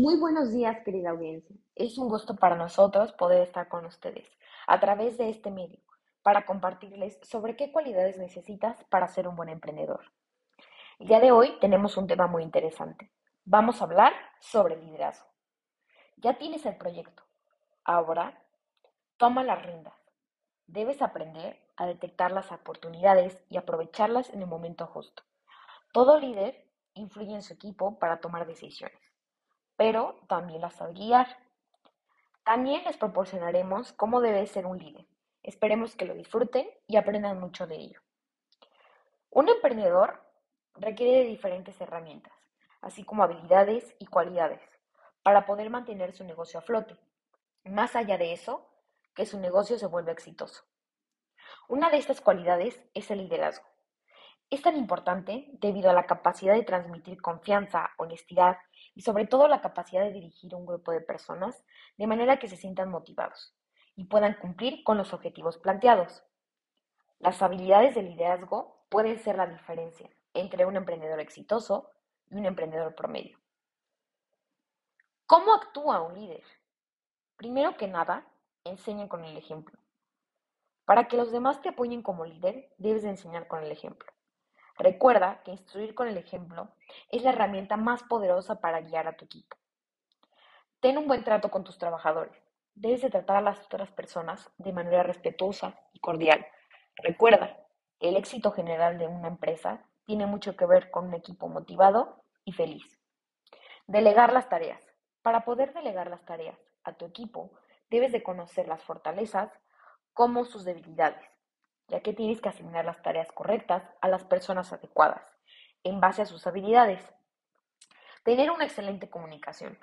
Muy buenos días, querida audiencia. Es un gusto para nosotros poder estar con ustedes a través de este medio para compartirles sobre qué cualidades necesitas para ser un buen emprendedor. El día de hoy tenemos un tema muy interesante. Vamos a hablar sobre liderazgo. Ya tienes el proyecto. Ahora, toma las riendas. Debes aprender a detectar las oportunidades y aprovecharlas en el momento justo. Todo líder influye en su equipo para tomar decisiones pero también las sabe guiar. También les proporcionaremos cómo debe ser un líder. Esperemos que lo disfruten y aprendan mucho de ello. Un emprendedor requiere de diferentes herramientas, así como habilidades y cualidades, para poder mantener su negocio a flote. Más allá de eso, que su negocio se vuelva exitoso. Una de estas cualidades es el liderazgo. Es tan importante debido a la capacidad de transmitir confianza, honestidad y sobre todo la capacidad de dirigir un grupo de personas de manera que se sientan motivados y puedan cumplir con los objetivos planteados. Las habilidades de liderazgo pueden ser la diferencia entre un emprendedor exitoso y un emprendedor promedio. ¿Cómo actúa un líder? Primero que nada, enseña con el ejemplo. Para que los demás te apoyen como líder, debes enseñar con el ejemplo. Recuerda que instruir con el ejemplo es la herramienta más poderosa para guiar a tu equipo. Ten un buen trato con tus trabajadores. Debes de tratar a las otras personas de manera respetuosa y cordial. Recuerda, el éxito general de una empresa tiene mucho que ver con un equipo motivado y feliz. Delegar las tareas. Para poder delegar las tareas a tu equipo, debes de conocer las fortalezas como sus debilidades ya que tienes que asignar las tareas correctas a las personas adecuadas, en base a sus habilidades. Tener una excelente comunicación.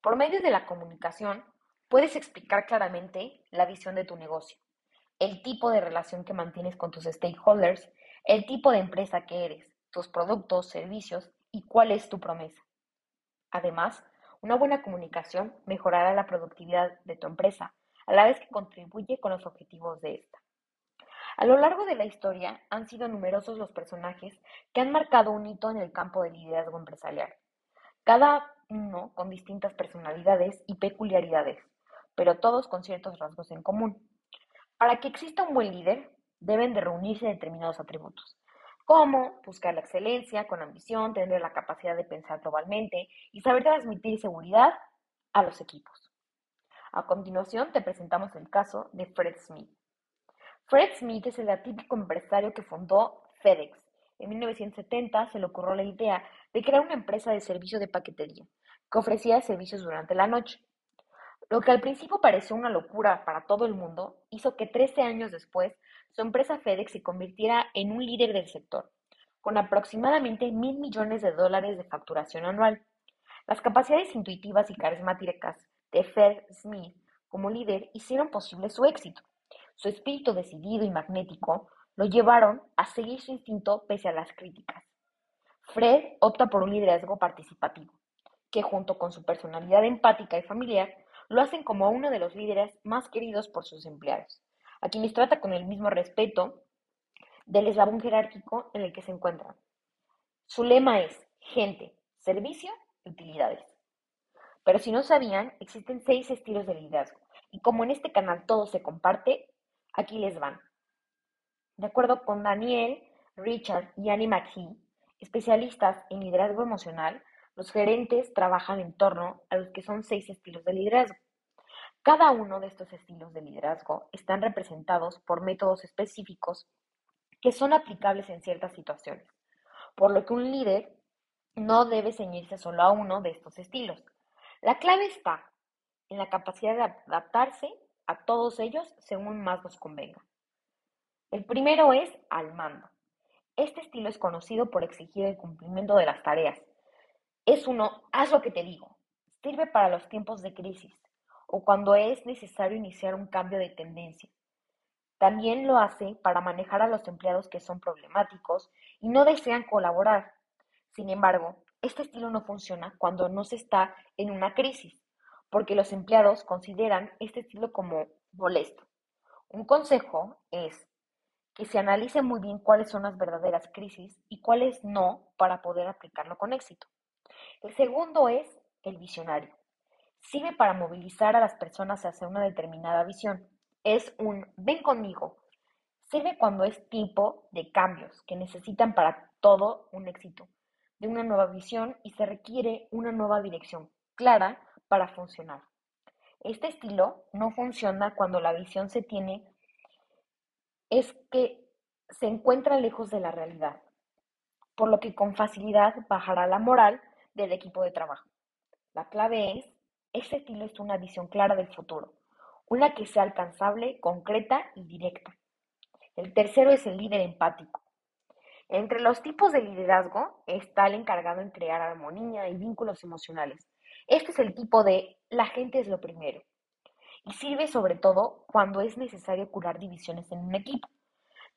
Por medio de la comunicación, puedes explicar claramente la visión de tu negocio, el tipo de relación que mantienes con tus stakeholders, el tipo de empresa que eres, tus productos, servicios y cuál es tu promesa. Además, una buena comunicación mejorará la productividad de tu empresa, a la vez que contribuye con los objetivos de esta. A lo largo de la historia han sido numerosos los personajes que han marcado un hito en el campo del liderazgo empresarial, cada uno con distintas personalidades y peculiaridades, pero todos con ciertos rasgos en común. Para que exista un buen líder, deben de reunirse determinados atributos, como buscar la excelencia con ambición, tener la capacidad de pensar globalmente y saber transmitir seguridad a los equipos. A continuación te presentamos el caso de Fred Smith. Fred Smith es el atípico empresario que fundó FedEx. En 1970 se le ocurrió la idea de crear una empresa de servicio de paquetería que ofrecía servicios durante la noche. Lo que al principio pareció una locura para todo el mundo hizo que 13 años después su empresa FedEx se convirtiera en un líder del sector, con aproximadamente mil millones de dólares de facturación anual. Las capacidades intuitivas y carismáticas de Fred Smith como líder hicieron posible su éxito. Su espíritu decidido y magnético lo llevaron a seguir su instinto pese a las críticas. Fred opta por un liderazgo participativo, que junto con su personalidad empática y familiar, lo hacen como uno de los líderes más queridos por sus empleados, a quienes trata con el mismo respeto del eslabón jerárquico en el que se encuentran. Su lema es gente, servicio utilidades. Pero si no sabían, existen seis estilos de liderazgo, y como en este canal todo se comparte, Aquí les van. De acuerdo con Daniel, Richard y Annie McKee, especialistas en liderazgo emocional, los gerentes trabajan en torno a los que son seis estilos de liderazgo. Cada uno de estos estilos de liderazgo están representados por métodos específicos que son aplicables en ciertas situaciones, por lo que un líder no debe ceñirse solo a uno de estos estilos. La clave está en la capacidad de adaptarse a todos ellos según más nos convenga. El primero es al mando. Este estilo es conocido por exigir el cumplimiento de las tareas. Es uno, haz lo que te digo. Sirve para los tiempos de crisis o cuando es necesario iniciar un cambio de tendencia. También lo hace para manejar a los empleados que son problemáticos y no desean colaborar. Sin embargo, este estilo no funciona cuando no se está en una crisis porque los empleados consideran este estilo como molesto. Un consejo es que se analice muy bien cuáles son las verdaderas crisis y cuáles no para poder aplicarlo con éxito. El segundo es el visionario. Sirve para movilizar a las personas hacia una determinada visión. Es un ven conmigo. Sirve cuando es tipo de cambios que necesitan para todo un éxito, de una nueva visión y se requiere una nueva dirección clara para funcionar. Este estilo no funciona cuando la visión se tiene es que se encuentra lejos de la realidad, por lo que con facilidad bajará la moral del equipo de trabajo. La clave es, este estilo es una visión clara del futuro, una que sea alcanzable, concreta y directa. El tercero es el líder empático. Entre los tipos de liderazgo está el encargado en crear armonía y vínculos emocionales. Este es el tipo de la gente es lo primero y sirve sobre todo cuando es necesario curar divisiones en un equipo.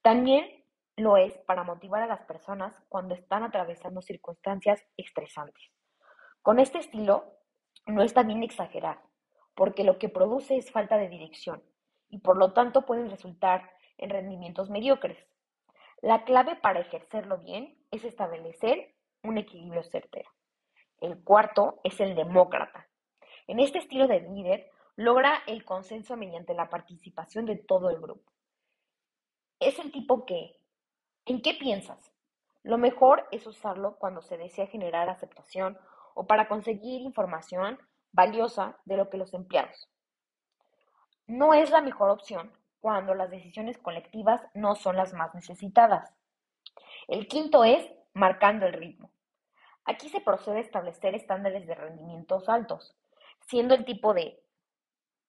También lo es para motivar a las personas cuando están atravesando circunstancias estresantes. Con este estilo no está bien exagerar, porque lo que produce es falta de dirección y por lo tanto pueden resultar en rendimientos mediocres. La clave para ejercerlo bien es establecer un equilibrio certero. El cuarto es el demócrata. En este estilo de líder logra el consenso mediante la participación de todo el grupo. Es el tipo que, ¿en qué piensas? Lo mejor es usarlo cuando se desea generar aceptación o para conseguir información valiosa de lo que los empleados. No es la mejor opción cuando las decisiones colectivas no son las más necesitadas. El quinto es marcando el ritmo. Aquí se procede a establecer estándares de rendimientos altos, siendo el tipo de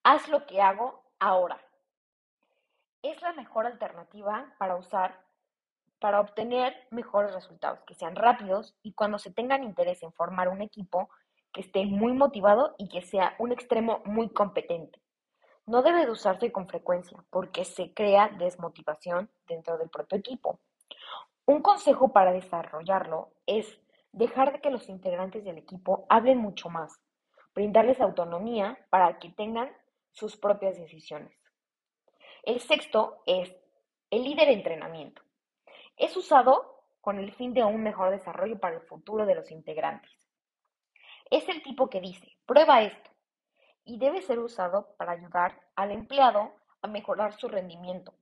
haz lo que hago ahora. Es la mejor alternativa para usar para obtener mejores resultados, que sean rápidos y cuando se tengan interés en formar un equipo que esté muy motivado y que sea un extremo muy competente. No debe de usarse con frecuencia porque se crea desmotivación dentro del propio equipo. Un consejo para desarrollarlo es dejar de que los integrantes del equipo hablen mucho más, brindarles autonomía para que tengan sus propias decisiones. El sexto es el líder entrenamiento. Es usado con el fin de un mejor desarrollo para el futuro de los integrantes. Es el tipo que dice, prueba esto, y debe ser usado para ayudar al empleado a mejorar su rendimiento,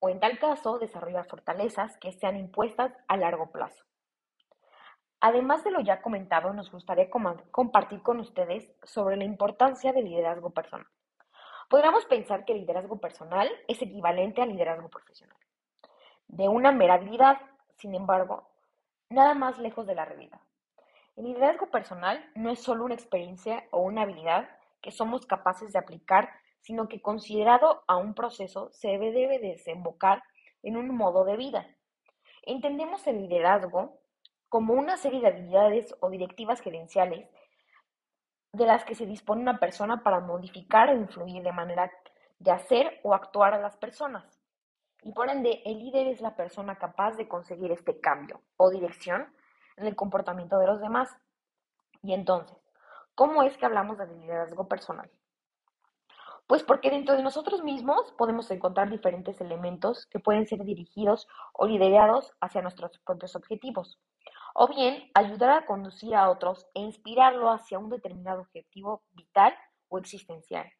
o en tal caso desarrollar fortalezas que sean impuestas a largo plazo. Además de lo ya comentado, nos gustaría compartir con ustedes sobre la importancia del liderazgo personal. Podríamos pensar que el liderazgo personal es equivalente al liderazgo profesional, de una mera habilidad, sin embargo, nada más lejos de la realidad. El liderazgo personal no es solo una experiencia o una habilidad que somos capaces de aplicar, sino que considerado a un proceso se debe, desembocar en un modo de vida. Entendemos el liderazgo como una serie de habilidades o directivas gerenciales de las que se dispone una persona para modificar o influir de manera de hacer o actuar a las personas. Y por ende, el líder es la persona capaz de conseguir este cambio o dirección en el comportamiento de los demás. Y entonces, ¿cómo es que hablamos de liderazgo personal? Pues porque dentro de nosotros mismos podemos encontrar diferentes elementos que pueden ser dirigidos o liderados hacia nuestros propios objetivos o bien ayudar a conducir a otros e inspirarlo hacia un determinado objetivo vital o existencial,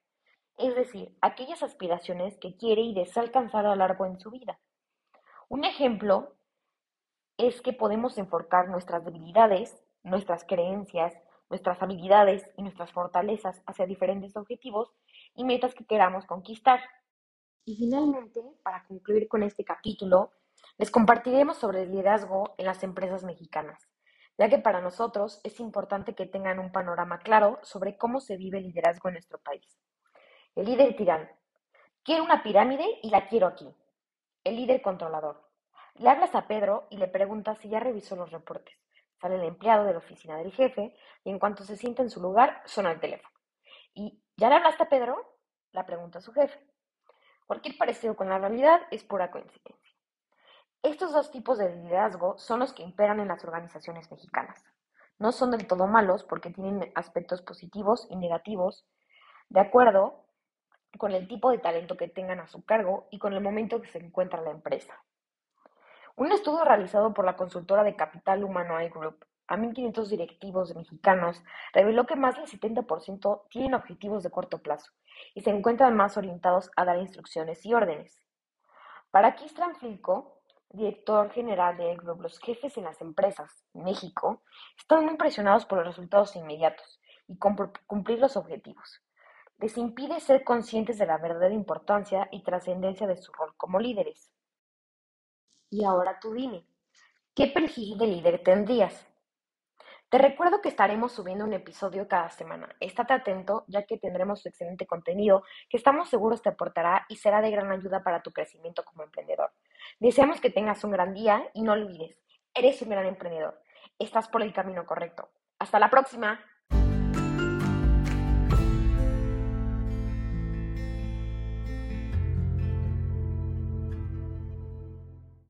es decir, aquellas aspiraciones que quiere y desea alcanzar a lo largo en su vida. Un ejemplo es que podemos enfocar nuestras debilidades, nuestras creencias, nuestras habilidades y nuestras fortalezas hacia diferentes objetivos y metas que queramos conquistar. Y finalmente, para concluir con este capítulo, les compartiremos sobre el liderazgo en las empresas mexicanas, ya que para nosotros es importante que tengan un panorama claro sobre cómo se vive el liderazgo en nuestro país. El líder tirano. Quiero una pirámide y la quiero aquí. El líder controlador. Le hablas a Pedro y le preguntas si ya revisó los reportes. Sale el empleado de la oficina del jefe y en cuanto se sienta en su lugar, suena el teléfono. ¿Y ya le hablaste a Pedro? La pregunta a su jefe. Cualquier parecido con la realidad es pura coincidencia. Estos dos tipos de liderazgo son los que imperan en las organizaciones mexicanas. No son del todo malos porque tienen aspectos positivos y negativos de acuerdo con el tipo de talento que tengan a su cargo y con el momento que se encuentra la empresa. Un estudio realizado por la consultora de capital humano iGroup a 1.500 directivos mexicanos, reveló que más del 70% tienen objetivos de corto plazo y se encuentran más orientados a dar instrucciones y órdenes. Para Kistran Filco, director general del Grupo Los jefes en las empresas México están impresionados por los resultados inmediatos y cumplir los objetivos. Les impide ser conscientes de la verdadera importancia y trascendencia de su rol como líderes. Y ahora tú dime, ¿qué perfil de líder tendrías? Te recuerdo que estaremos subiendo un episodio cada semana. Estate atento ya que tendremos excelente contenido que estamos seguros te aportará y será de gran ayuda para tu crecimiento como emprendedor. Deseamos que tengas un gran día y no olvides, eres un gran emprendedor. Estás por el camino correcto. Hasta la próxima.